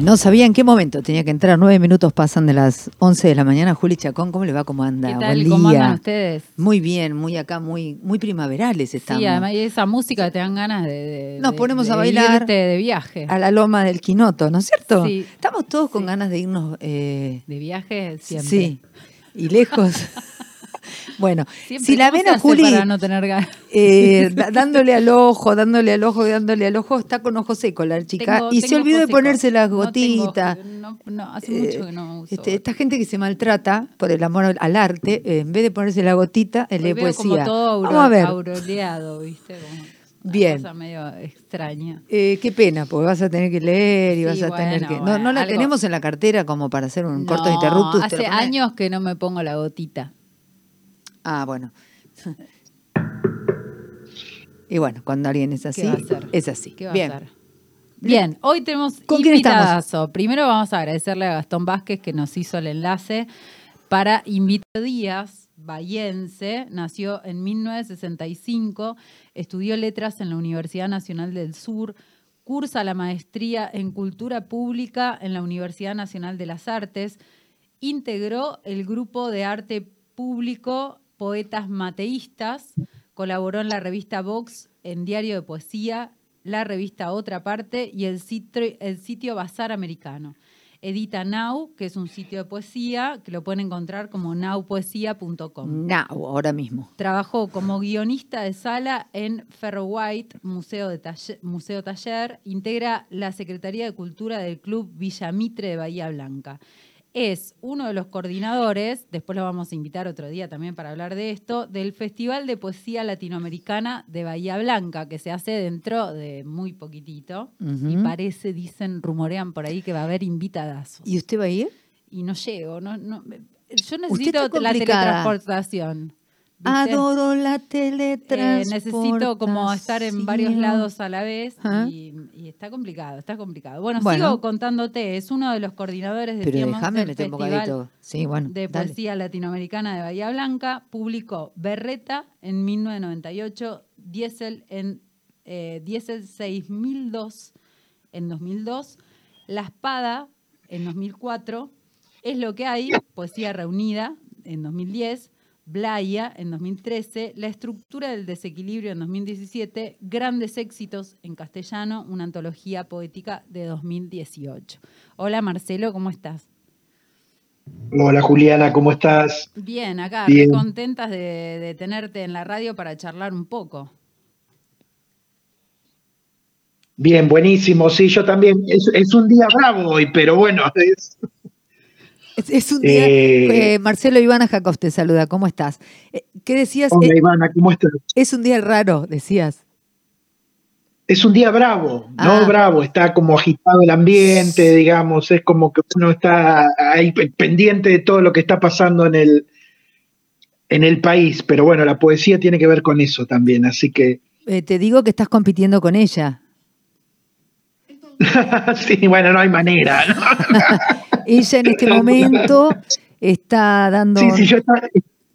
No sabía en qué momento tenía que entrar. Nueve minutos pasan de las 11 de la mañana. Juli Chacón, ¿cómo le va? ¿Cómo anda? ¿Qué tal? Buen ¿Cómo día. andan ustedes? Muy bien, muy acá, muy, muy primaverales estamos. Sí, además y esa música que te dan ganas de, de- Nos ponemos de a bailar. irte de viaje. A la loma del Quinoto, ¿no es cierto? Sí. Estamos todos con Sí. ganas de irnos. eh, De viaje siempre. Sí. Y lejos. bueno, Siempre, si la ¿cómo ven a Juli para no tener ganas? eh, dándole al ojo, dándole al ojo, dándole al ojo, está con ojo seco la chica. Tengo- y se olvidó de ojo seco. ponerse las No tengo- gotitas. No, hace mucho que no uso. Este, esta gente que se maltrata por el amor al- arte, eh, en vez de ponerse la gotita, lee veo poesía. como todo auro- Vamos a ver. aureoleado, ¿viste? Como una Bien. cosa medio extraña. Eh, qué pena, porque vas a tener que leer y Sí, vas a tener que. No, bueno, no la algo- tenemos en la cartera como para hacer un corto No, interruptus. ¿te lo Hace años que no me pongo la gotita. Ah, bueno. y bueno, cuando alguien es así, es así. ¿Qué va Bien. a hacer? Bien, hoy tenemos ¿Con quién invitadazo. Primero vamos a agradecerle a Gastón Vázquez que nos hizo el enlace para invitar Díaz, bahiense, nació en 1965, estudió letras en la Universidad Nacional del Sur, cursa la maestría en Cultura Pública en la Universidad Nacional de las Artes, integró el grupo de arte público Poetas Mateístas, colaboró en la revista Vox, en Diario de Poesía, la revista Otra Parte y el sitio, el sitio Bazar Americano. Edita Now, que es un sitio de poesía, que lo pueden encontrar como nowpoesía.com. Now, ahora mismo. Trabajó como guionista de sala en Ferro White, Museo, de Taller, Museo Taller. Integra la Secretaría de Cultura del Club Villamitre de Bahía Blanca. Es uno de los coordinadores, después lo vamos a invitar otro día también para hablar de esto, del Festival de Poesía Latinoamericana de Bahía Blanca, que se hace dentro de muy poquitito. Y parece, dicen, rumorean por ahí que va a haber invitadazos. ¿Y usted va a ir? Y no llego, no, no, yo necesito la teletransportación. Adoro la Eh, teletransportación. necesito como estar en varios lados a la vez y, y está complicado, está complicado. Bueno, Bueno. sigo contándote, es uno de los coordinadores Pero déjame Festival. Sí, bueno. de dale. Poesía Latinoamericana de Bahía Blanca, publicó Berreta en 1998, Diesel en eh, Diesel 6002 en 2002, La Espada en 2004, Es lo que hay, Poesía Reunida en 2010, Blaya en 2013, La estructura del desequilibrio en 2017, Grandes éxitos en castellano, una antología poética de 2018. Hola Marcelo, ¿cómo estás? Hola Juliana, ¿cómo estás? Bien, acá, Bien. contentas de, de tenerte en la radio para charlar un poco. Bien, buenísimo. Sí, yo también. Es, es un día bravo hoy, pero bueno, es- Es, es un día. Eh, eh, Marcelo Ivana Jacob te saluda. ¿Cómo estás? Eh, ¿Qué decías? Hola Ivana, ¿cómo estás? es un día raro, decías. Es un día bravo, ¿no? Ah. Bravo, está como agitado el ambiente, digamos, es como que uno está ahí pe- pendiente de todo lo que está pasando en el, en el país, pero bueno, la poesía tiene que ver con eso también, así que, Eh, te digo que estás compitiendo con ella. sí, bueno, no hay manera, ¿no? Ella en este momento está dando Sí, sí, yo estaba,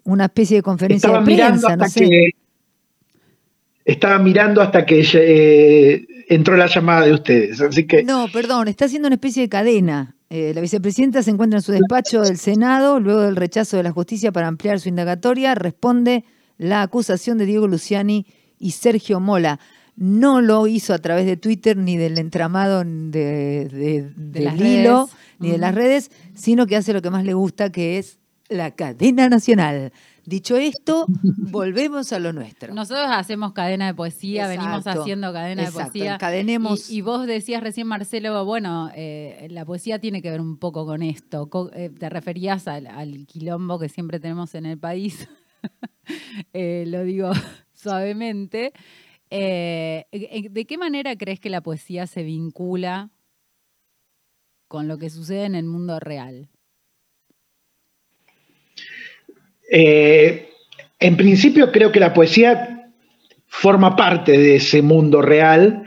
una especie de conferencia estaba de mirando prensa, no hasta sé. que estaba mirando hasta que eh, entró la llamada de ustedes, así que No, perdón, está haciendo una especie de cadena. Eh, la vicepresidenta se encuentra en su despacho del Senado, luego del rechazo de la justicia para ampliar su indagatoria, responde la acusación de Diego Luciani y Sergio Mola. No lo hizo a través de Twitter ni del entramado de, de- del las hilo redes. Ni de las redes, sino que hace lo que más le gusta, que es la cadena nacional. Dicho esto, volvemos a lo nuestro. Nosotros hacemos cadena de poesía, venimos haciendo cadena exacto, de poesía. encadenemos. Y, y vos decías recién, Marcelo, bueno, eh, la poesía tiene que ver un poco con esto. Co- eh, te referías al, al quilombo que siempre tenemos en el país. Eh, lo digo suavemente. ¿De qué manera crees que la poesía se vincula con lo que sucede en el mundo real? Eh, en principio creo que la poesía forma parte de ese mundo real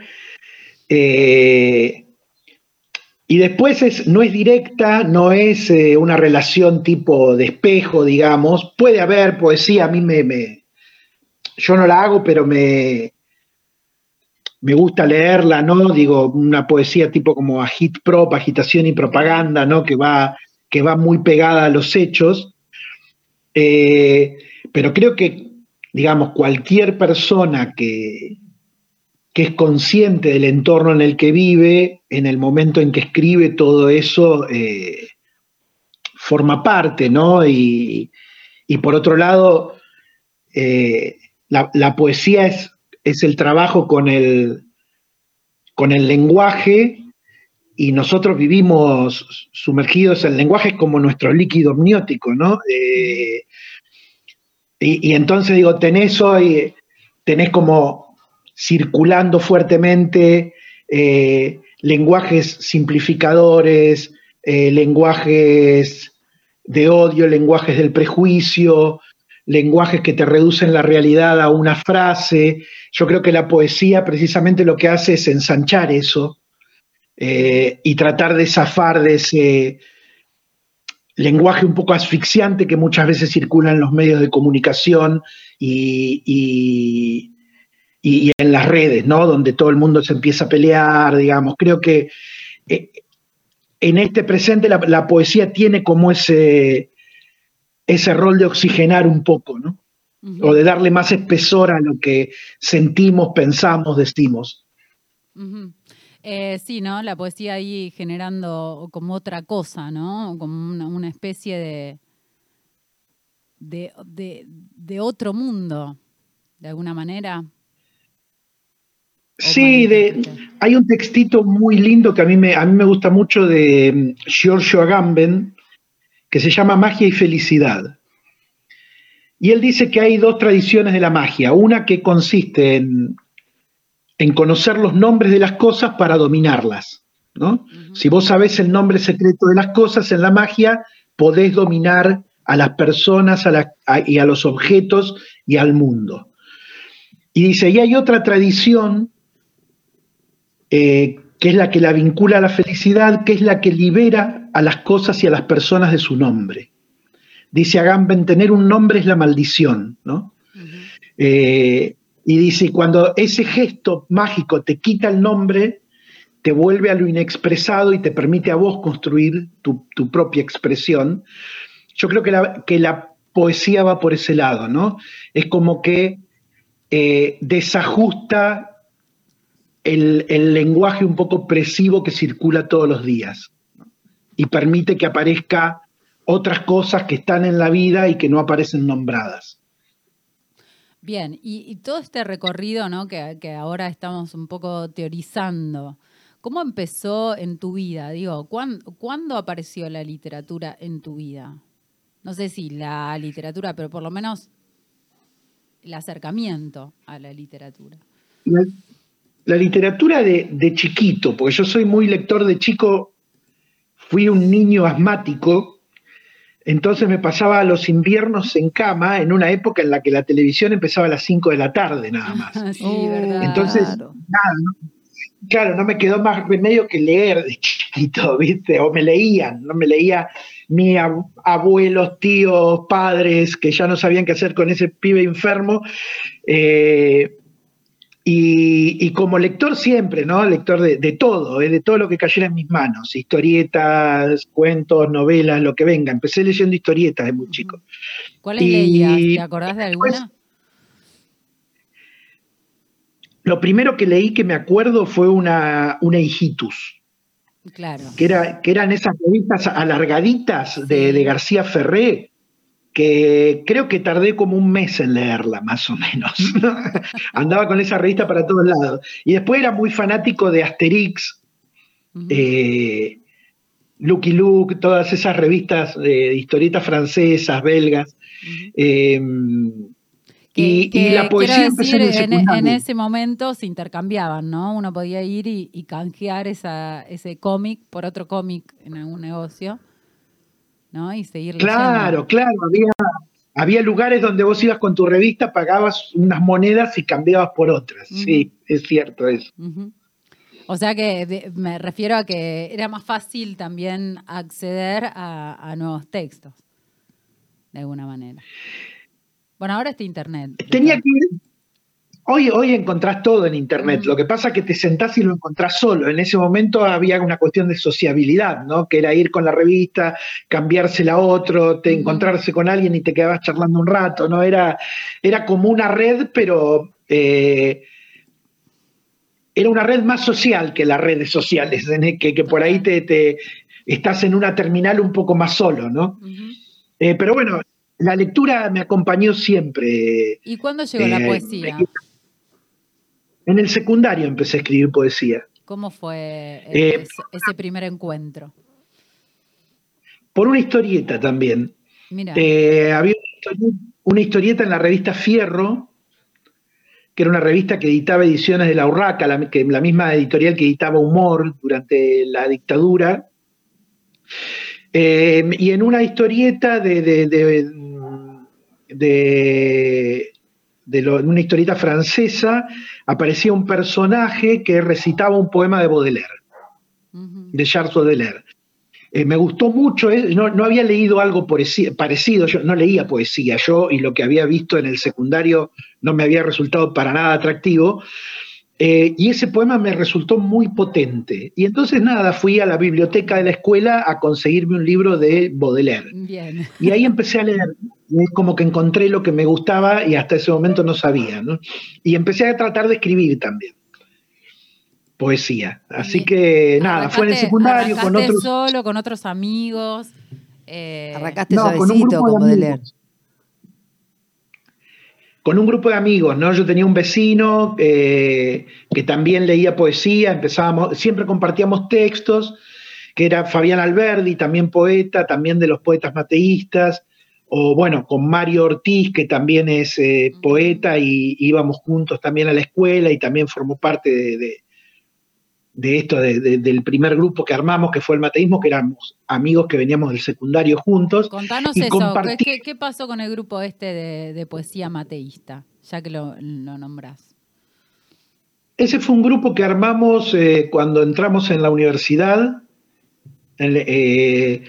eh, y después es, no es directa, no es eh, una relación tipo de espejo, digamos. Puede haber poesía, a mí me, me- yo no la hago, pero me, me gusta leerla, ¿no? Digo, una poesía tipo como hit prop, agitación y propaganda, ¿no? Que va, que va muy pegada a los hechos. Eh, pero creo que, digamos, cualquier persona que, que es consciente del entorno en el que vive, en el momento en que escribe todo eso, eh, forma parte, ¿no? Y, por otro lado, eh, la, poesía es, es, el trabajo con el, con el lenguaje y nosotros vivimos sumergidos, el lenguaje como nuestro líquido amniótico, ¿no? Eh, y, entonces digo, tenés hoy, tenés como circulando fuertemente eh, lenguajes simplificadores, eh, lenguajes de odio, lenguajes del prejuicio, lenguajes que te reducen la realidad a una frase. Yo creo que la poesía precisamente lo que hace es ensanchar eso eh, y tratar de zafar de ese lenguaje un poco asfixiante que muchas veces circula en los medios de comunicación y, en las redes, ¿no? Donde todo el mundo se empieza a pelear, digamos. Creo que eh, en este presente la, poesía tiene como ese, ese rol de oxigenar un poco, ¿no? O de darle más espesor a lo que sentimos, pensamos, decimos. Eh, sí, ¿no? La poesía ahí generando como otra cosa, ¿no? Como una, especie de, de, de, otro mundo, de alguna manera. Sí, de, hay un textito muy lindo que a mí me, a mí me gusta mucho de mm, Giorgio Agamben, que se llama Magia y Felicidad. Y él dice que hay dos tradiciones de la magia. Una que consiste en en conocer los nombres de las cosas para dominarlas. ¿no? Si vos sabés el nombre secreto de las cosas en la magia, podés dominar a las personas y a los objetos y al mundo. Y dice, y hay otra tradición eh, que es la que la vincula a la felicidad, que es la que libera a las cosas y a las personas de su nombre. Dice Agamben, tener un nombre es la maldición, ¿no? Y dice, cuando ese gesto mágico te quita el nombre, te vuelve a lo inexpresado y te permite a vos construir tu, propia expresión. Yo creo que la, que la, poesía va por ese lado, ¿no? Es como que eh, desajusta el, el, lenguaje un poco opresivo que circula todos los días y permite que aparezca otras cosas que están en la vida y que no aparecen nombradas. Bien, y, todo este recorrido ¿no? que, ahora estamos un poco teorizando, ¿cómo empezó en tu vida? Digo, ¿cuándo, apareció la literatura en tu vida? No sé si la literatura, pero por lo menos el acercamiento a la literatura. La, literatura de, de, chiquito, porque yo soy muy lector de chico, fui un niño asmático entonces me pasaba los inviernos en cama en una época en la que la televisión empezaba a las 5 de la tarde nada más. sí, verdad. Entonces, nada, claro, no me quedó más remedio que leer de chiquito, ¿viste? O me leían, no me leía mi abuelos, tíos, padres que ya no sabían qué hacer con ese pibe enfermo. Eh, y, como lector siempre, ¿no? Lector de, todo, ¿eh? de todo lo que cayera en mis manos, historietas, cuentos, novelas, lo que venga. Empecé leyendo historietas de muy chico. ¿Cuáles leías? ¿Te acordás de alguna? lo primero que leí que me acuerdo fue una, una Hijitus. Claro. Que, era, que eran esas revistas alargaditas de, de García Ferré, que creo que tardé como un mes en leerla, más o menos. Andaba con esa revista para todos lados. Y después era muy fanático de Asterix, eh, Lucky Luke, todas esas revistas de historietas francesas, belgas. Em, y, la poesía empezó en, en, ese momento se intercambiaban, ¿no? Uno podía ir y, y canjear esa, ese cómic por otro cómic en algún negocio. ¿No? Y seguir Claro, claro, había, había lugares donde vos ibas con tu revista, pagabas unas monedas y cambiabas por otras. Sí, es cierto eso. O sea que me refiero a que era más fácil también acceder a, nuevos textos, de alguna manera. Bueno, ahora está internet. Tenía que Hoy, hoy encontrás todo en Internet. Lo que pasa es que te sentás y lo encontrás solo. En ese momento había una cuestión de sociabilidad, ¿no? Que era ir con la revista, cambiársela a otro, te, encontrarse con alguien y te quedabas charlando un rato, ¿no? Era, era como una red, pero eh, era una red más social que las redes sociales, que, que por ahí te, estás en una terminal un poco más solo, ¿no? Eh, pero bueno, la lectura me acompañó siempre. ¿Y cuándo llegó la eh, poesía? En el secundario empecé a escribir poesía. ¿Cómo fue eh, ese primer encuentro? Por una historieta también. Eh, había una historieta en la revista Fierro, que era una revista que editaba ediciones de La Urraca, la, misma editorial que editaba Humor durante la dictadura. Eh, y en una historieta de, de de una historieta francesa, aparecía un personaje que recitaba un poema de Baudelaire, de Charles Baudelaire. Eh, me gustó mucho, eh, no, había leído algo parecido, yo no leía poesía, yo y lo que había visto en el secundario no me había resultado para nada atractivo, eh, y ese poema me resultó muy potente. Y entonces nada, fui a la biblioteca de la escuela a conseguirme un libro de Baudelaire. Y ahí empecé a leer. Es como que encontré lo que me gustaba y hasta ese momento no sabía. Y empecé a tratar de escribir también. Poesía. Así que nada, fue en el secundario con otros. solo, con otros amigos? Eh... Arrancaste no, suavecito con, con Baudelaire con un grupo de amigos, ¿no? Yo tenía un vecino eh, que también leía poesía, empezábamos, siempre compartíamos textos, que era Fabián Alberdi, también poeta, también de los poetas mateístas, o bueno, con Mario Ortiz, que también es eh, poeta, y íbamos juntos también a la escuela y también formó parte de, de esto, del primer grupo que armamos, que fue el mateísmo, que éramos amigos que veníamos del secundario juntos. Contanos eso, ¿Qué, pasó con el grupo este de, poesía mateísta, ya que lo, lo nombrás? Ese fue un grupo que armamos eh, cuando entramos en la universidad, eh,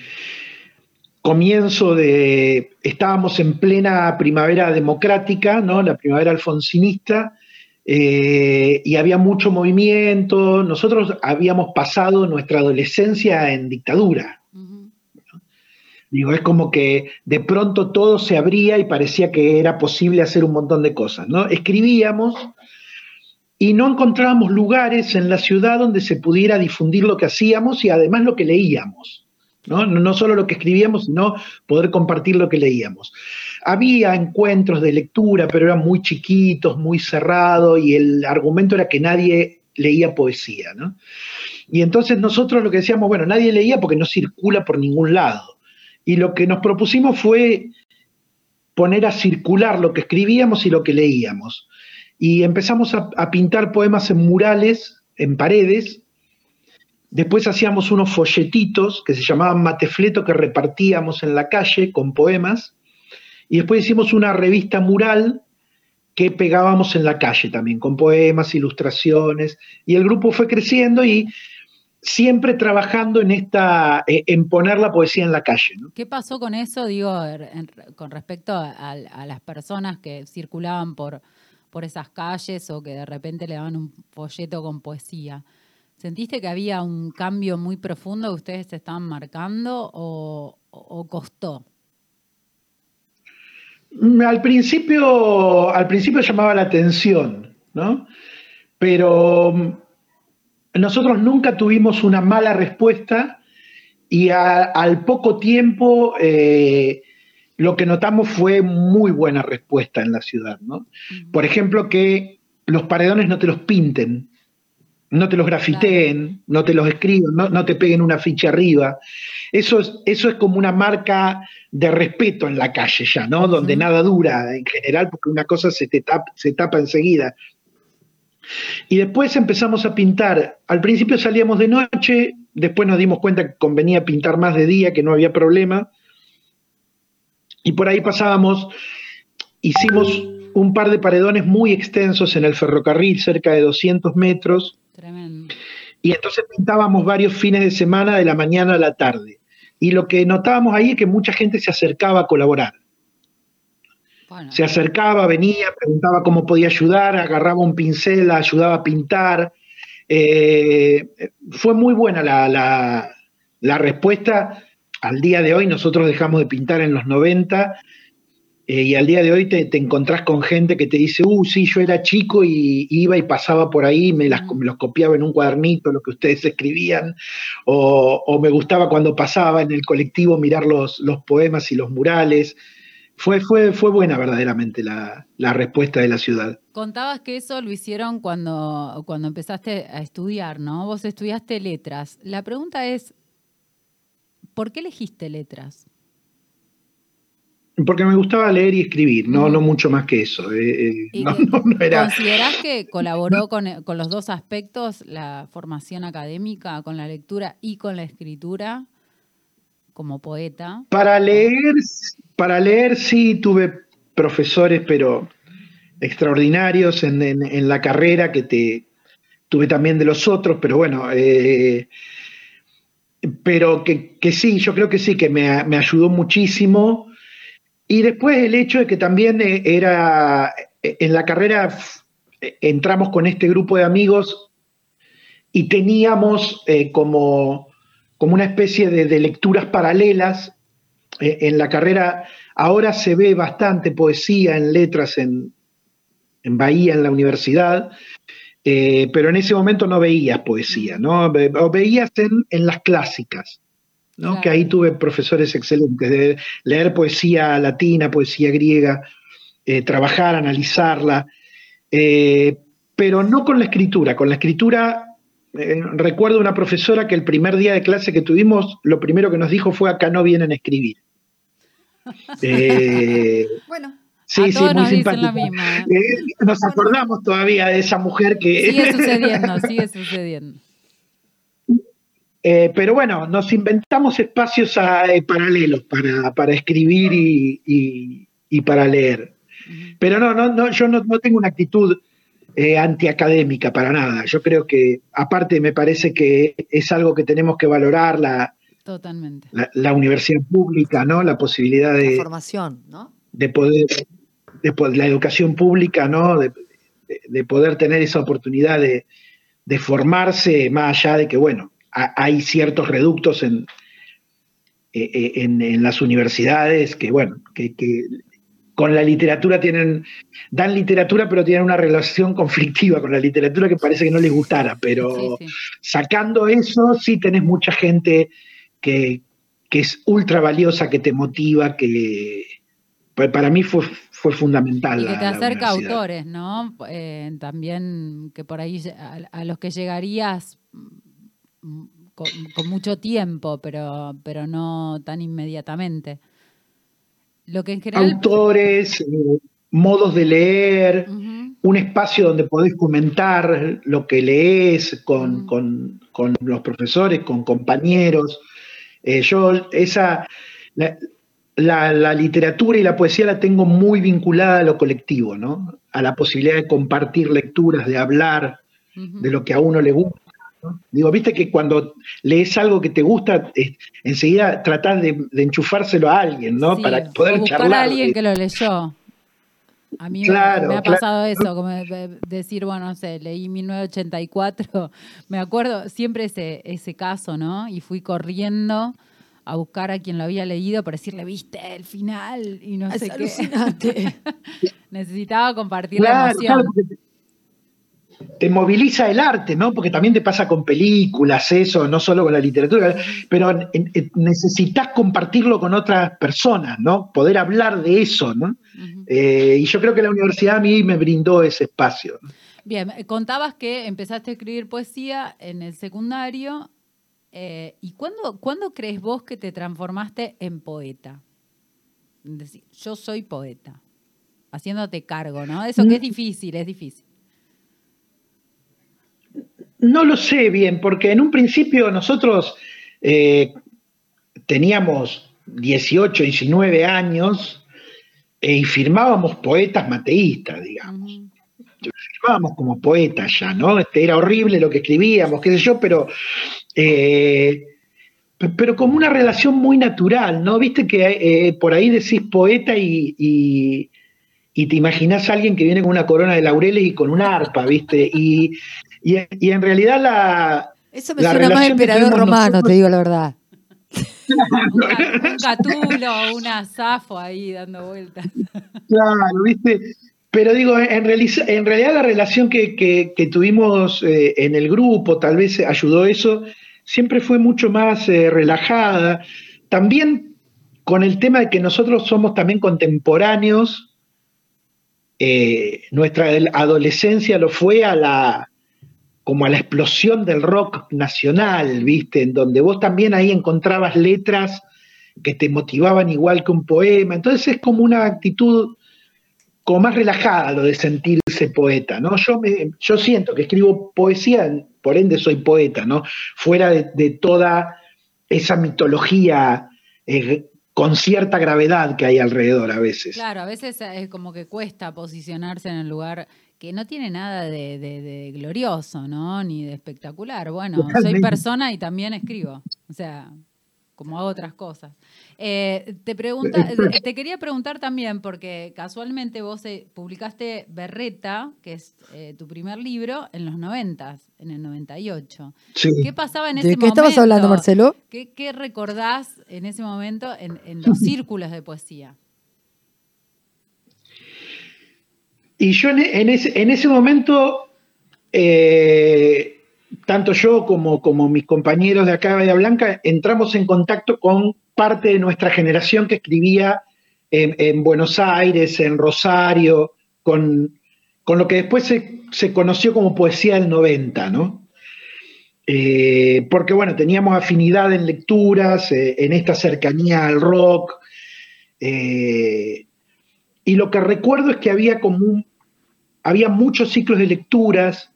comienzo de, estábamos en plena primavera democrática, ¿no? la primavera alfonsinista, eh, y había mucho movimiento. Nosotros habíamos pasado nuestra adolescencia en dictadura. Digo, es como que de pronto todo se abría y parecía que era posible hacer un montón de cosas, ¿no? Escribíamos y no encontrábamos lugares en la ciudad donde se pudiera difundir lo que hacíamos y además lo que leíamos. ¿No? No solo lo que escribíamos, sino poder compartir lo que leíamos. Había encuentros de lectura, pero eran muy chiquitos, muy cerrados, y el argumento era que nadie leía poesía. ¿no? Y entonces nosotros lo que decíamos, bueno, nadie leía porque no circula por ningún lado. Y lo que nos propusimos fue poner a circular lo que escribíamos y lo que leíamos. Y empezamos a, a pintar poemas en murales, en paredes, Después hacíamos unos folletitos que se llamaban matefleto que repartíamos en la calle con poemas. Y después hicimos una revista mural que pegábamos en la calle también, con poemas, ilustraciones. Y el grupo fue creciendo y siempre trabajando en esta, eh, en poner la poesía en la calle. ¿Qué pasó con eso, digo, con respecto a, las personas que circulaban por, por esas calles o que de repente le daban un folleto con poesía? ¿Sentiste que había un cambio muy profundo que ustedes estaban marcando o, costó? Mm, al principio, al principio llamaba la atención, ¿no? Pero mm, nosotros nunca tuvimos una mala respuesta y al poco tiempo eh, lo que notamos fue muy buena respuesta en la ciudad, ¿no? Por ejemplo, que los paredones no te los pinten, no te los grafiteen, no te los escriban, no, te peguen una ficha arriba. Eso es, eso es como una marca de respeto en la calle ya, ¿no? Donde nada dura en general, porque una cosa se, te tapa, se tapa enseguida. Y después empezamos a pintar. Al principio salíamos de noche, después nos dimos cuenta que convenía pintar más de día, que no había problema. Y por ahí pasábamos, hicimos un par de paredones muy extensos en el ferrocarril, cerca de 200 metros, y entonces pintábamos varios fines de semana de la mañana a la tarde. Y lo que notábamos ahí es que mucha gente se acercaba a colaborar. Se acercaba, venía, preguntaba cómo podía ayudar, agarraba un pincel, ayudaba a pintar. Eh, fue muy buena la, la respuesta. Al día de hoy nosotros dejamos de pintar en los 90 eh, y al día de hoy te, encontrás con gente que te dice, uh, sí, yo era chico y iba y pasaba por ahí, me, las, los copiaba en un cuadernito, lo que ustedes escribían, o, me gustaba cuando pasaba en el colectivo mirar los, los poemas y los murales. Fue, fue, fue buena verdaderamente la, respuesta de la ciudad. Contabas que eso lo hicieron cuando, cuando empezaste a estudiar, ¿no? Vos estudiaste letras. La pregunta es, ¿por qué elegiste letras? Porque me gustaba leer y escribir, no, no mucho más que eso. Eh, eh, ¿Considerás que colaboró con, los dos aspectos, la formación académica, con la lectura y con la escritura, como poeta? Para leer, para leer sí tuve profesores, pero extraordinarios en, la carrera que te tuve también de los otros, pero bueno, eh, pero que, sí, yo creo que sí, que me, me ayudó muchísimo y después el hecho de que también eh, era, eh, en la carrera eh, entramos con este grupo de amigos y teníamos como, como una especie de, lecturas paralelas. en la carrera ahora se ve bastante poesía en letras en, Bahía, en la universidad, pero en ese momento no veías poesía, ¿no? Veías en, en las clásicas que ahí tuve profesores excelentes, de leer poesía latina, poesía griega, eh, trabajar, analizarla, eh, pero no con la escritura. Con la escritura, eh, recuerdo una profesora que el primer día de clase que tuvimos, lo primero que nos dijo fue, acá no vienen a escribir. bueno. Sí, sí, muy simpática. nos acordamos todavía de esa mujer que... Sigue sucediendo, sigue sucediendo. Eh, pero bueno, nos inventamos espacios eh, paralelos para, escribir y, para leer. Pero no, no, no yo no, tengo una actitud eh, antiacadémica para nada. Yo creo que, aparte, me parece que es algo que tenemos que valorar la, Totalmente. la, universidad pública, ¿no? La posibilidad de. La formación, ¿no? De poder, de, la educación pública, ¿no? De, poder tener esa oportunidad de, de formarse más allá de que, bueno, hay ciertos reductos en, eh, eh, en, las universidades que, bueno, que, con la literatura tienen, dan literatura, pero tienen una relación conflictiva con la literatura que parece que no les gustara, pero sacando eso, sí tenés mucha gente que, es ultra valiosa, que te motiva, que para mí fue, fue fundamental. Y que te acerca a autores, ¿no? Eh, también que por ahí a los que llegarías con, mucho tiempo, pero, pero no tan inmediatamente. Lo que en general... Autores, eh, modos de leer, un espacio donde podés comentar lo que lees con, los profesores, con compañeros. Eh, yo esa... La, literatura y la poesía la tengo muy vinculada a lo colectivo, ¿no? A la posibilidad de compartir lecturas, de hablar de lo que a uno le gusta Digo, viste que cuando lees algo que te gusta, enseguida tratás de, enchufárselo a alguien, ¿no? Para poder buscar a alguien que lo leyó. A mí me, ha pasado eso, como decir, bueno, no sé, leí 1984, me acuerdo siempre ese, ese caso, ¿no? Y fui corriendo a buscar a quien lo había leído para decirle, viste, el final, y no sé qué. Necesitaba compartir la emoción te moviliza el arte, ¿no? Porque también te pasa con películas, eso, no solo con la literatura, pero necesitas compartirlo con otras personas, ¿no? Poder hablar de eso, ¿no? Eh, y yo creo que la universidad a mí me brindó ese espacio. Bien, contabas que empezaste a escribir poesía en el secundario. Eh, ¿Y cuándo, cuándo crees vos que te transformaste en poeta? Decir, yo soy poeta, haciéndote cargo, ¿no? Eso que es mm. difícil, es difícil. No lo sé bien, porque en un principio nosotros eh, teníamos 18, 19 años eh, y firmábamos poetas mateístas, digamos. Firmábamos como poetas ya, ¿no? Este, era horrible lo que escribíamos, qué sé yo, pero, eh, pero como una relación muy natural, ¿no? Viste que por ahí decís poeta y, y te imaginas a alguien que viene con una corona de laureles y con una arpa, ¿viste? Y, y, en realidad la. Eso me suena más emperador romano, te digo la verdad. un, catulo, una zafo ahí dando vueltas. Claro, ¿viste? Pero digo, en, en realidad la relación que, tuvimos eh, en el grupo, tal vez ayudó eso, siempre fue mucho más eh, relajada. También con el tema de que nosotros somos también contemporáneos, eh, nuestra adolescencia lo fue a la como a la explosión del rock nacional, ¿viste? En donde vos también ahí encontrabas letras que te motivaban igual que un poema. Entonces es como una actitud como más relajada lo de sentirse poeta, ¿no? Yo, me, yo siento que escribo poesía, por ende soy poeta, ¿no? Fuera de, toda esa mitología eh, con cierta gravedad que hay alrededor a veces. Claro, a veces es como que cuesta posicionarse en el lugar que no tiene nada de, glorioso, ¿no? Ni de espectacular. Bueno, soy persona y también escribo. O sea, como hago otras cosas. Eh, te, pregunta, te quería preguntar también, porque casualmente vos eh, publicaste Berreta, que es eh, tu primer libro, en los 90, en el 98. ¿Qué pasaba en ese momento? ¿De qué estabas hablando, Marcelo? ¿Qué, recordás en ese momento en, los círculos de poesía? Y yo en, ese, momento tanto yo como, como mis compañeros de acá de Bahía Blanca entramos en contacto con parte de nuestra generación que escribía en, Buenos Aires, en Rosario, con, lo que después se, conoció como poesía del 90, ¿no? Eh, porque bueno, teníamos afinidad en lecturas, eh, en esta cercanía al rock, eh, y lo que recuerdo es que había como había muchos ciclos de lecturas,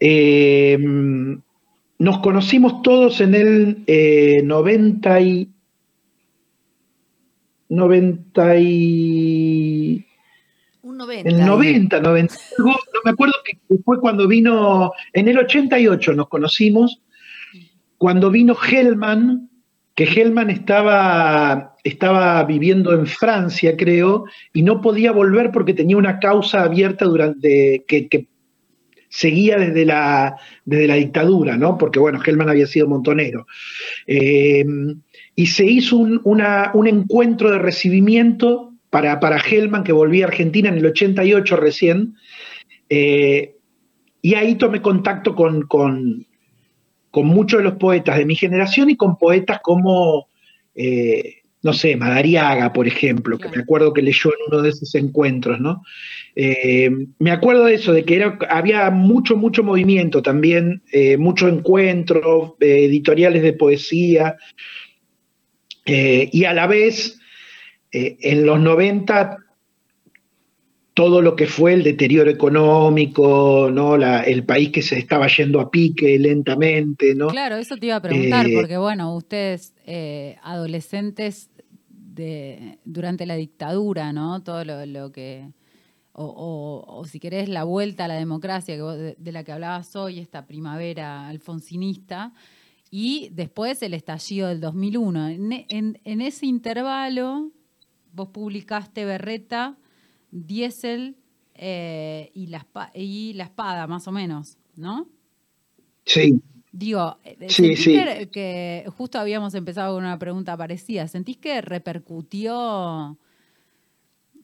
eh, nos conocimos todos en el eh, 90 y... 90 y... Un 90. El 90, 90. No me acuerdo que fue cuando vino, en el 88 nos conocimos, cuando vino Hellman, que Hellman estaba, estaba viviendo en Francia, creo, y no podía volver porque tenía una causa abierta durante que, seguía desde la, desde la dictadura, ¿no? Porque, bueno, Helman había sido montonero. Eh, y se hizo un, un, encuentro de recibimiento para, para Helman, que volvía a Argentina en el 88 recién. Eh, y ahí tomé contacto con, con, con, muchos de los poetas de mi generación y con poetas como eh, no sé, Madariaga, por ejemplo, que me acuerdo que leyó en uno de esos encuentros, ¿no? Eh, me acuerdo de eso, de que era, había mucho, mucho movimiento también, eh, mucho encuentro, eh, editoriales de poesía, y a la vez, en los 90, todo lo que fue el deterioro económico, ¿no? el país que se estaba yendo a pique lentamente, ¿no? Claro, eso te iba a preguntar, porque bueno, ustedes adolescentes durante la dictadura, ¿no? Todo lo, que... O, si querés la vuelta a la democracia de, la que hablabas hoy, esta primavera alfonsinista, y después el estallido del 2001. En, ese intervalo, vos publicaste Berreta, Diesel eh, y, la, y La Espada, más o menos, ¿no? Sí. Digo, eh, ¿sentís Que, justo habíamos empezado con una pregunta parecida? ¿Sentís que repercutió,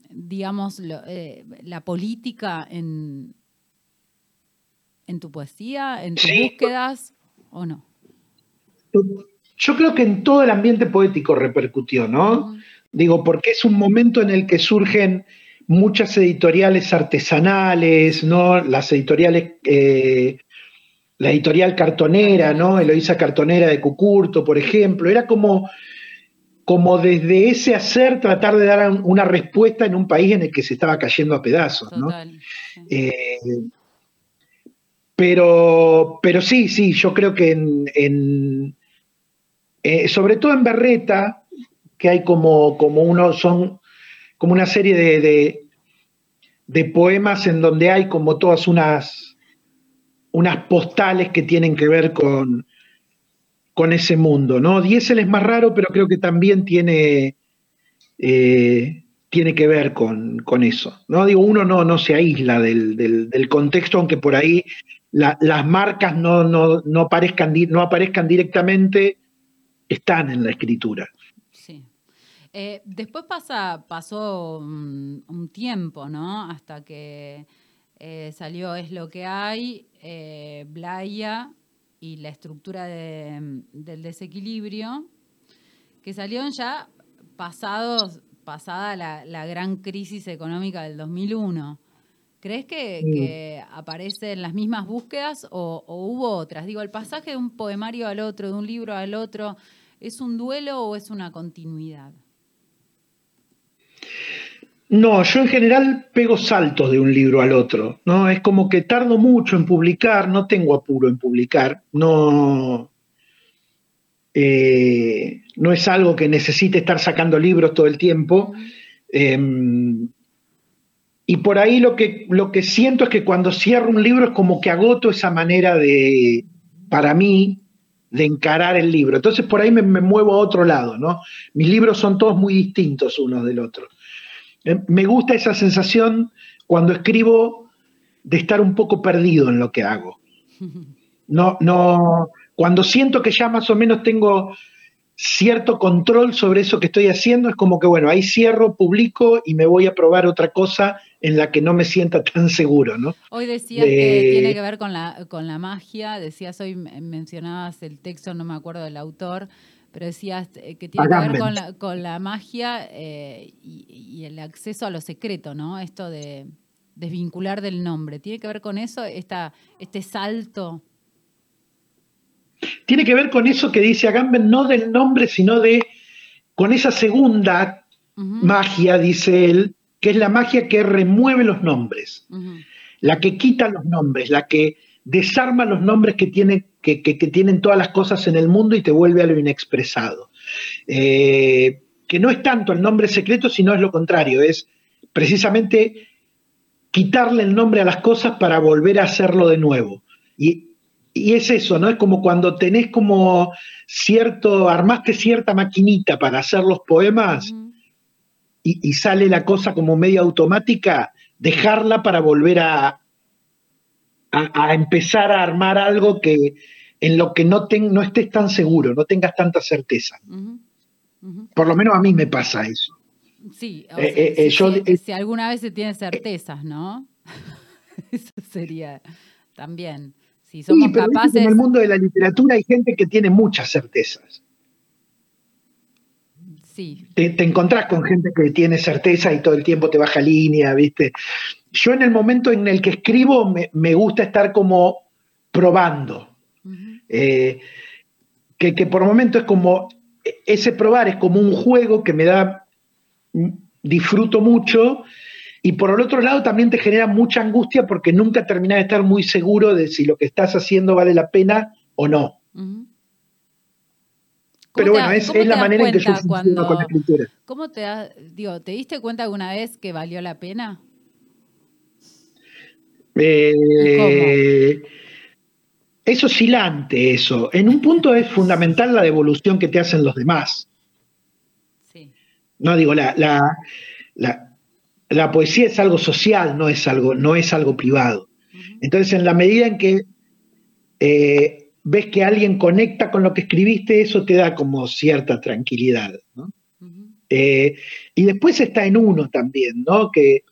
digamos, eh, la política en, en tu poesía, en tus búsquedas o no? Yo creo que en todo el ambiente poético repercutió, ¿no? Digo, porque es un momento en el que surgen muchas editoriales artesanales, ¿no? Las editoriales eh, la editorial cartonera, ¿no? Eloísa Cartonera de Cucurto, por ejemplo. Era como, como desde ese hacer tratar de dar una respuesta en un país en el que se estaba cayendo a pedazos, ¿no? Eh, pero, pero sí, sí, yo creo que en, eh, sobre todo en Berreta, que hay como, como uno, son como una serie de, de poemas en donde hay como todas unas unas postales que tienen que ver con, con ese mundo, ¿no? Diesel es más raro, pero creo que también tiene, eh, tiene que ver con, eso. ¿no? Digo, uno no, no se aísla del, contexto, aunque por ahí las marcas no, no, no, aparezcan, no aparezcan directamente, están en la escritura. Sí. Eh, después pasa, pasó un, tiempo, ¿no? Hasta que eh, salió Es lo que hay, eh, Blaya y la estructura del desequilibrio, que salieron ya pasados pasada la, gran crisis económica del 2001. ¿Crees que, aparecen las mismas búsquedas o, hubo otras? Digo, el pasaje de un poemario al otro, de un libro al otro, ¿es un duelo o es una continuidad? No, yo en general pego saltos de un libro al otro, ¿no? Es como que tardo mucho en publicar, no tengo apuro en publicar, no, eh, no es algo que necesite estar sacando libros todo el tiempo. Em, y por ahí lo que, lo que siento es que cuando cierro un libro es como que agoto esa manera de, para mí, de encarar el libro. Entonces por ahí me, muevo a otro lado, ¿no? Mis libros son todos muy distintos unos del otro. Em, me gusta esa sensación cuando escribo de estar un poco perdido en lo que hago. No, no, cuando siento que ya más o menos tengo cierto control sobre eso que estoy haciendo, es como que, bueno, ahí cierro, publico y me voy a probar otra cosa en la que no me sienta tan seguro, ¿no? Hoy decías que tiene que ver con la, con la magia, decías hoy, mencionabas el texto, no me acuerdo del autor, pero decías eh, que tiene que ver con la, con la magia eh, y, el acceso a lo secreto, ¿no? Esto de desvincular del nombre. ¿Tiene que ver con eso, esta, este salto tiene que ver con eso que dice Agamben, no del nombre, sino de con esa segunda magia, dice él, que es la magia que remueve los nombres, la que quita los nombres, la que desarma los nombres que, tiene, que, tienen todas las cosas en el mundo y te vuelve a lo inexpresado. Eh, que no es tanto el nombre secreto, sino es lo contrario, es precisamente quitarle el nombre a las cosas para volver a hacerlo de nuevo. Y y es eso, ¿no? Es como cuando tenés como cierto, armaste cierta maquinita para hacer los poemas y, sale la cosa como medio automática, dejarla para volver a, a, empezar a armar algo que en lo que no, no estés tan seguro, no tengas tanta certeza. Por lo menos a mí me pasa eso. Sí, eh, eh, eh, si, alguna vez se tiene certezas, ¿no? eso sería también. Si somos capaces. En el mundo de la literatura hay gente que tiene muchas certezas. Sí. Te, encontrás con gente que tiene certeza y todo el tiempo te baja línea, ¿viste? Yo en el momento en el que escribo me, gusta estar como probando. Eh, que, que por momento es como, ese probar es como un juego que me da, disfruto mucho y por el otro lado también te genera mucha angustia porque nunca terminas de estar muy seguro de si lo que estás haciendo vale la pena o no. Pero bueno, es, la manera en que yo cuando, con la escritura. ¿Cómo te digo, te diste cuenta alguna vez que valió la pena? Eh, es oscilante eso. En un punto es fundamental la devolución que te hacen los demás. Sí. No digo, la, la la poesía es algo social, no es algo, no es algo privado. Entonces, en la medida en que eh, ves que alguien conecta con lo que escribiste, eso te da como cierta tranquilidad. Eh, y después está en uno también, ¿no? Que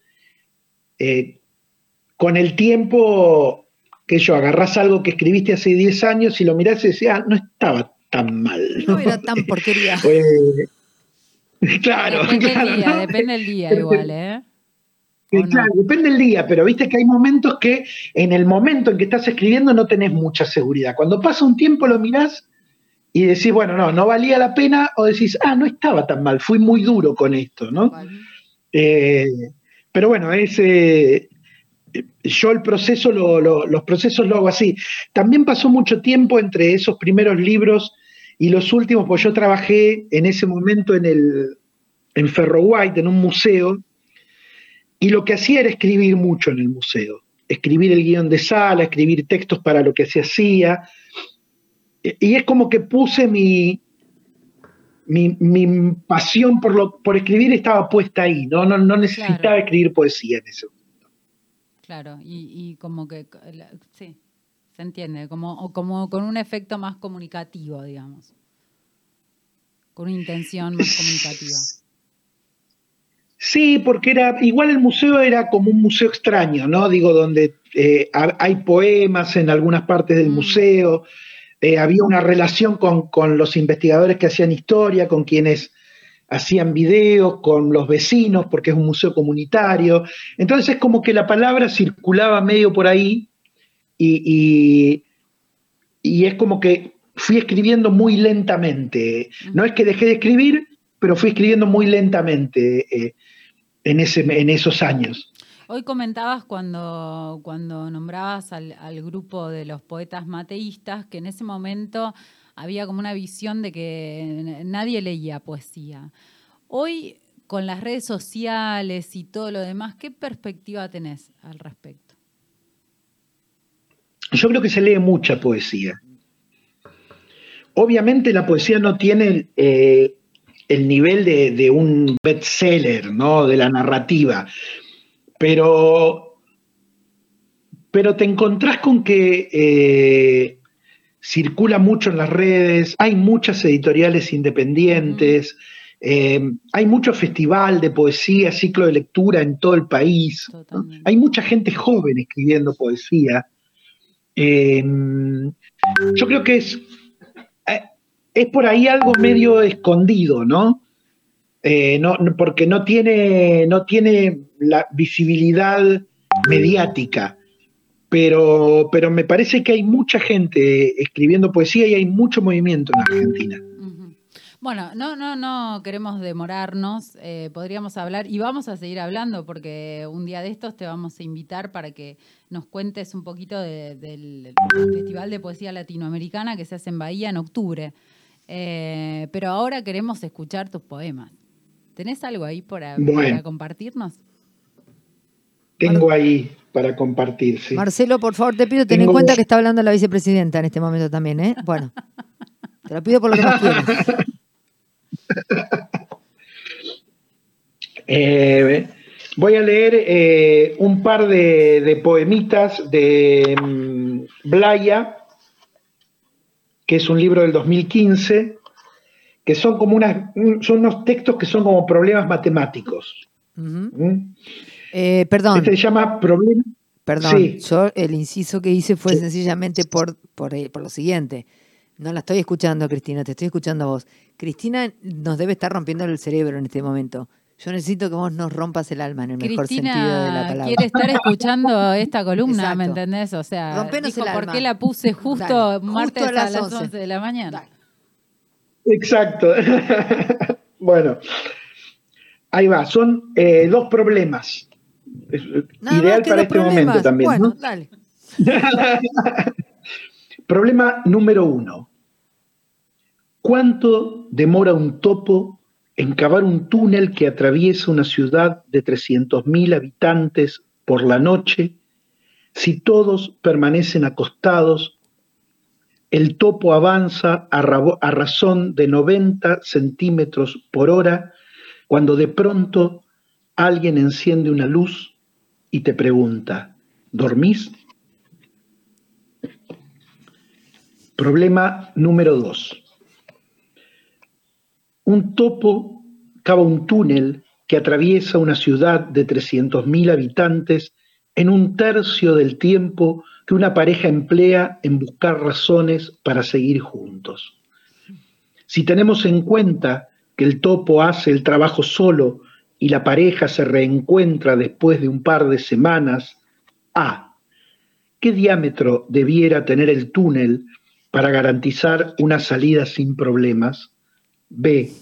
eh, con el tiempo, que yo agarrás algo que escribiste hace 10 años y lo mirás y decís, ah, no estaba tan mal. No, era tan porquería. claro, depende del día, depende del día igual, ¿eh? Claro, depende del día, pero viste que hay momentos que en el momento en que estás escribiendo no tenés mucha seguridad. Cuando pasa un tiempo lo mirás y decís, bueno, no, no valía la pena, o decís, ah, no estaba tan mal, fui muy duro con esto, ¿no? Eh, pero bueno, ese, yo el proceso, los procesos lo hago así. También pasó mucho tiempo entre esos primeros libros y los últimos, pues yo trabajé en ese momento en el en Ferro White, en un museo, y lo que hacía era escribir mucho en el museo, escribir el guion de sala, escribir textos para lo que se hacía. Y es como que puse mi, mi, mi pasión por, lo, por escribir estaba puesta ahí, no, no, no necesitaba Claro. escribir poesía en ese momento. Claro, y, y como que, sí, se entiende, como, o como con un efecto más comunicativo, digamos. Con una intención más comunicativa. Sí, porque era, igual el museo era como un museo extraño, ¿no? Digo, donde eh, ha- hay poemas en algunas partes del Mm. museo, eh, había una relación con, con los investigadores que hacían historia, con quienes hacían videos, con los vecinos, porque es un museo comunitario. Entonces es como que la palabra circulaba medio por ahí y, y- y es como que fui escribiendo muy lentamente. No es que dejé de escribir, pero fui escribiendo muy lentamente eh, en, ese, en esos años. Hoy comentabas cuando, cuando nombrabas al, al grupo de los poetas mateístas que en ese momento había como una visión de que nadie leía poesía. Hoy, con las redes sociales y todo lo demás, ¿qué perspectiva tenés al respecto? Yo creo que se lee mucha poesía. Obviamente la poesía no tiene eh, el nivel de, de un bestseller, ¿no? De la narrativa. Pero, pero te encontrás con que eh, circula mucho en las redes, hay muchas editoriales independientes, eh, hay mucho festival de poesía, ciclo de lectura en todo el país. Hay mucha gente joven escribiendo poesía. Eh, yo creo que es, es por ahí algo medio escondido, ¿no? Eh, no, porque no tiene, no tiene la visibilidad mediática. Pero, pero me parece que hay mucha gente escribiendo poesía y hay mucho movimiento en Argentina. Bueno, no, no, no queremos demorarnos, eh, podríamos hablar y vamos a seguir hablando porque un día de estos te vamos a invitar para que nos cuentes un poquito de- del Festival de Poesía Latinoamericana que se hace en Bahía en octubre. Eh, pero ahora queremos escuchar tus poemas. ¿Tenés algo ahí para, Bueno. para compartirnos? Tengo ahí para compartir, sí. Marcelo, por favor, te pido ten en cuenta que está hablando la vicepresidenta en este momento también, ¿eh? Bueno, te lo pido por lo que más quieras. Eh, voy a leer eh, un par de, de poemitas de mm, Blaya, que es un libro del 2015, que son como unas, un- son unos textos que son como problemas matemáticos. Ujú. ¿Mm? Eh, perdón, Este se llama Problema. perdón. sí. Yo el inciso que hice fue Sí. sencillamente por, por, eh, por lo siguiente. No la estoy escuchando, Cristina, te estoy escuchando a vos. Cristina nos debe estar rompiendo el cerebro en este momento. Yo necesito que vos nos rompas el alma en el mejor sentido de la Cristina palabra. quiere estar escuchando esta columna, ¿me entendés? O sea, Rompenos dijo, el ¿por alma. qué la puse justo Dale, martes a a las las 11? 11 de la mañana? Dale. Exacto. bueno, ahí va. Son eh, dos problemas. Eh, Nada ideal para este momento también. Bueno, ¿no? dale. Problema número uno. ¿Cuánto demora un topo en cavar un túnel que atraviesa una ciudad de 300.000 habitantes por la noche si todos permanecen acostados? El topo avanza a, a razón de 90 centímetros por hora cuando de pronto alguien enciende una luz y te pregunta, ¿dormís? Problema número dos. Un topo cava un túnel que atraviesa una ciudad de 300.000 habitantes en un tercio del tiempo que una pareja emplea en buscar razones para seguir juntos. Si tenemos en cuenta que el topo hace el trabajo solo y la pareja se reencuentra después de un par de semanas, A. ¿Qué diámetro debiera tener el túnel para garantizar una salida sin problemas? B.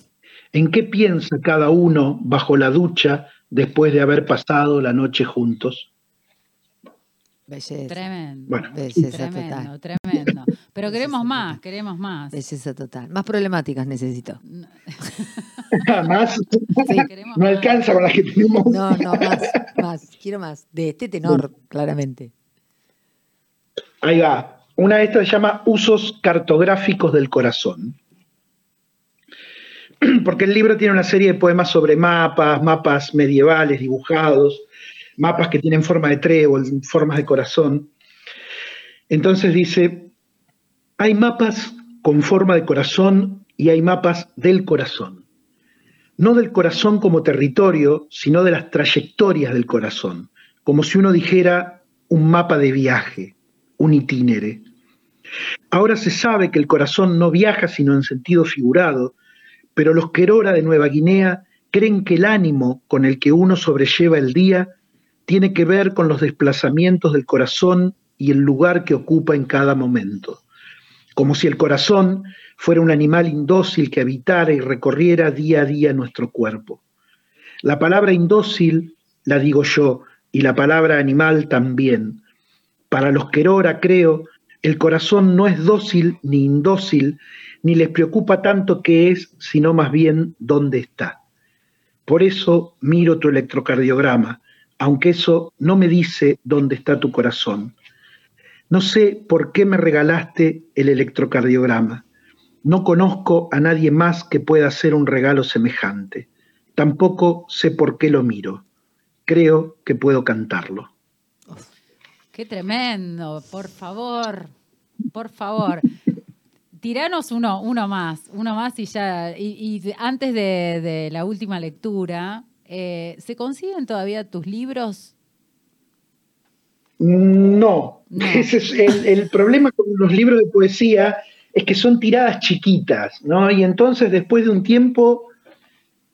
¿En qué piensa cada uno bajo la ducha después de haber pasado la noche juntos? Belleza. Tremendo. Bueno. Belleza Tremendo, total. tremendo. Pero queremos Belleza más, total. queremos más. Belleza total. Más problemáticas necesito. Más no más. alcanza con las que tenemos. No, no, más, más. Quiero más. De este tenor, claramente. Ahí va. Una de estas se llama Usos cartográficos del corazón. porque el libro tiene una serie de poemas sobre mapas, mapas medievales dibujados, mapas que tienen forma de trébol, formas de corazón. Entonces dice, hay mapas con forma de corazón y hay mapas del corazón. No del corazón como territorio, sino de las trayectorias del corazón, como si uno dijera un mapa de viaje, un itinere. Ahora se sabe que el corazón no viaja sino en sentido figurado, pero los Querora de Nueva Guinea creen que el ánimo con el que uno sobrelleva el día tiene que ver con los desplazamientos del corazón y el lugar que ocupa en cada momento, como si el corazón fuera un animal indócil que habitara y recorriera día a día nuestro cuerpo. La palabra indócil la digo yo, y la palabra animal también. Para los Querora, creo, el corazón no es dócil ni indócil, ni les preocupa tanto qué es, sino más bien dónde está. Por eso miro tu electrocardiograma, aunque eso no me dice dónde está tu corazón. No sé por qué me regalaste el electrocardiograma. No conozco a nadie más que pueda hacer un regalo semejante. Tampoco sé por qué lo miro. Creo que puedo cantarlo. Qué tremendo, por favor, por favor. Tiranos uno, uno más, uno más y ya. Y, antes de, la última lectura, eh, ¿se consiguen todavía tus libros? No, ese es el, problema con los libros de poesía es que son tiradas chiquitas, ¿no? Y entonces después de un tiempo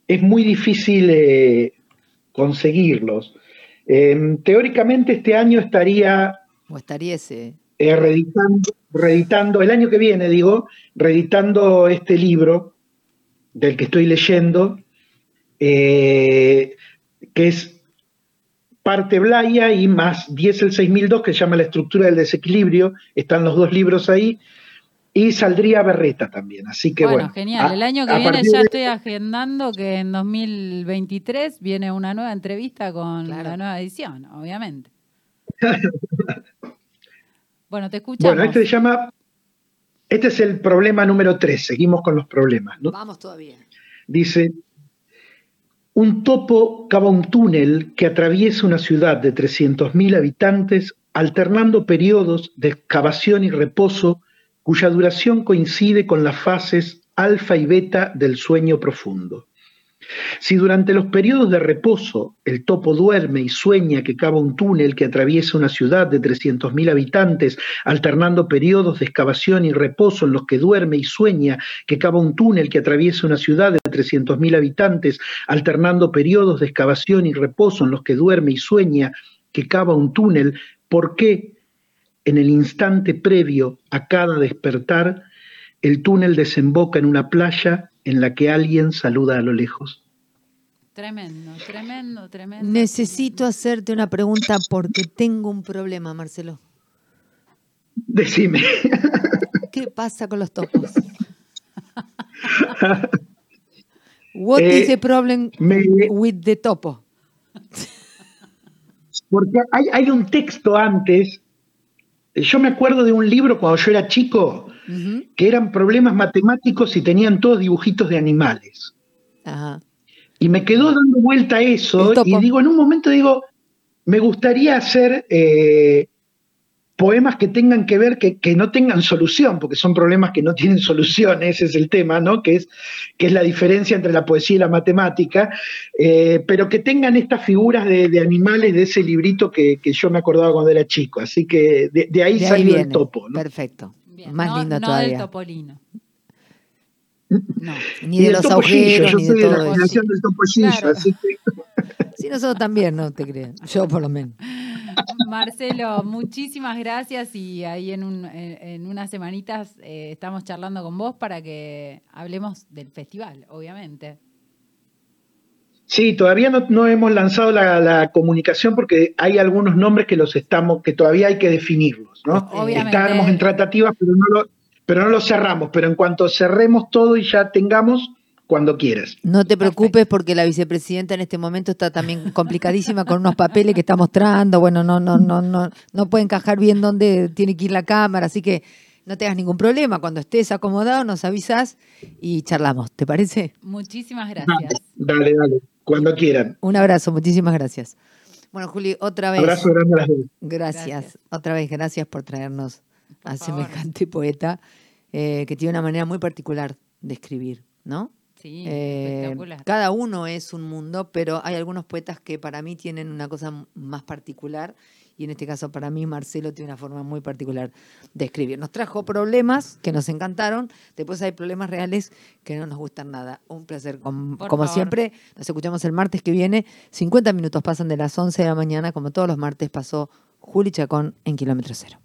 es muy difícil eh, conseguirlos. Em, teóricamente este año estaría... O estaría ese... Eh, reeditando, el año que viene, digo, reeditando este libro del que estoy leyendo, eh, que es parte Blaya y más 10 el 6002, que se llama La estructura del desequilibrio, están los dos libros ahí, y saldría Berreta también. Así que bueno. genial. El año que viene ya estoy agendando que en 2023 viene una nueva entrevista con la nueva edición, obviamente. bueno, te escuchamos. Bueno, este se llama. Este es el problema número 3. Seguimos con los problemas. ¿no? Vamos todavía. Dice. Un topo cava un túnel que atraviesa una ciudad de 300.000 habitantes, alternando periodos de excavación y reposo cuya duración coincide con las fases alfa y beta del sueño profundo. Si durante los periodos de reposo el topo duerme y sueña que cava un túnel que atraviesa una ciudad de 300.000 habitantes, alternando periodos de excavación y reposo en los que duerme y sueña que cava un túnel que atraviesa una ciudad de 300.000 habitantes, alternando periodos de excavación y reposo en los que duerme y sueña que cava un túnel, ¿por qué en el instante previo a cada despertar, el túnel desemboca en una playa en la que alguien saluda a lo lejos. Tremendo, tremendo, tremendo. Necesito hacerte una pregunta porque tengo un problema, Marcelo. Decime. ¿Qué pasa con los topos? What is the problem with the topo? Porque hay, hay, un texto antes yo me acuerdo de un libro cuando yo era chico, que eran problemas matemáticos y tenían todos dibujitos de animales. Y me quedó dando vuelta eso y digo, en un momento digo, me gustaría hacer eh, poemas que tengan que ver, que, no tengan solución, porque son problemas que no tienen solución, ese es el tema, ¿no? Que es, que es la diferencia entre la poesía y la matemática, eh, pero que tengan estas figuras de, animales de ese librito que, yo me acordaba cuando era chico. Así que de, ahí salió el topo. ¿no? Perfecto. Más lindo no todavía. del topolino. No, ni de los agujeros, yo ni soy de la generación del topollillo, así que... Sí, nosotros también, no te crees. Yo por lo menos. Marcelo, muchísimas gracias y ahí en, un, en, unas semanitas eh, estamos charlando con vos para que hablemos del festival, obviamente. Sí, todavía no, hemos lanzado la, comunicación porque hay algunos nombres que los estamos, que todavía hay que definirlos, ¿no? Obviamente. Estamos en tratativas, pero no lo, pero no lo cerramos. Pero en cuanto cerremos todo y ya tengamos, cuando quieras. No te preocupes porque la vicepresidenta en este momento está también complicadísima con unos papeles que está mostrando. Bueno, no, no, no, no, no puede encajar bien dónde tiene que ir la cámara, así que no tengas ningún problema. Cuando estés acomodado, nos avisas y charlamos. ¿Te parece? Muchísimas gracias. Dale, dale, cuando quieran. Un abrazo, muchísimas gracias. Bueno, Juli, otra vez. Abrazo grande a las dos. Gracias. Gracias. Otra vez, gracias por traernos Por a favor. semejante poeta eh, que tiene una manera muy particular de escribir, ¿no? Sí, Eh, espectacular. cada uno es un mundo, pero hay algunos poetas que para mí tienen una cosa más particular y en este caso para mí Marcelo tiene una forma muy particular de escribir. Nos trajo problemas que nos encantaron, después hay problemas reales que no nos gustan nada. Un placer, com- Por como favor. siempre, nos escuchamos el martes que viene, 50 minutos pasan de las 11 de la mañana, como todos los martes pasó Juli Chacón en Kilómetro Cero.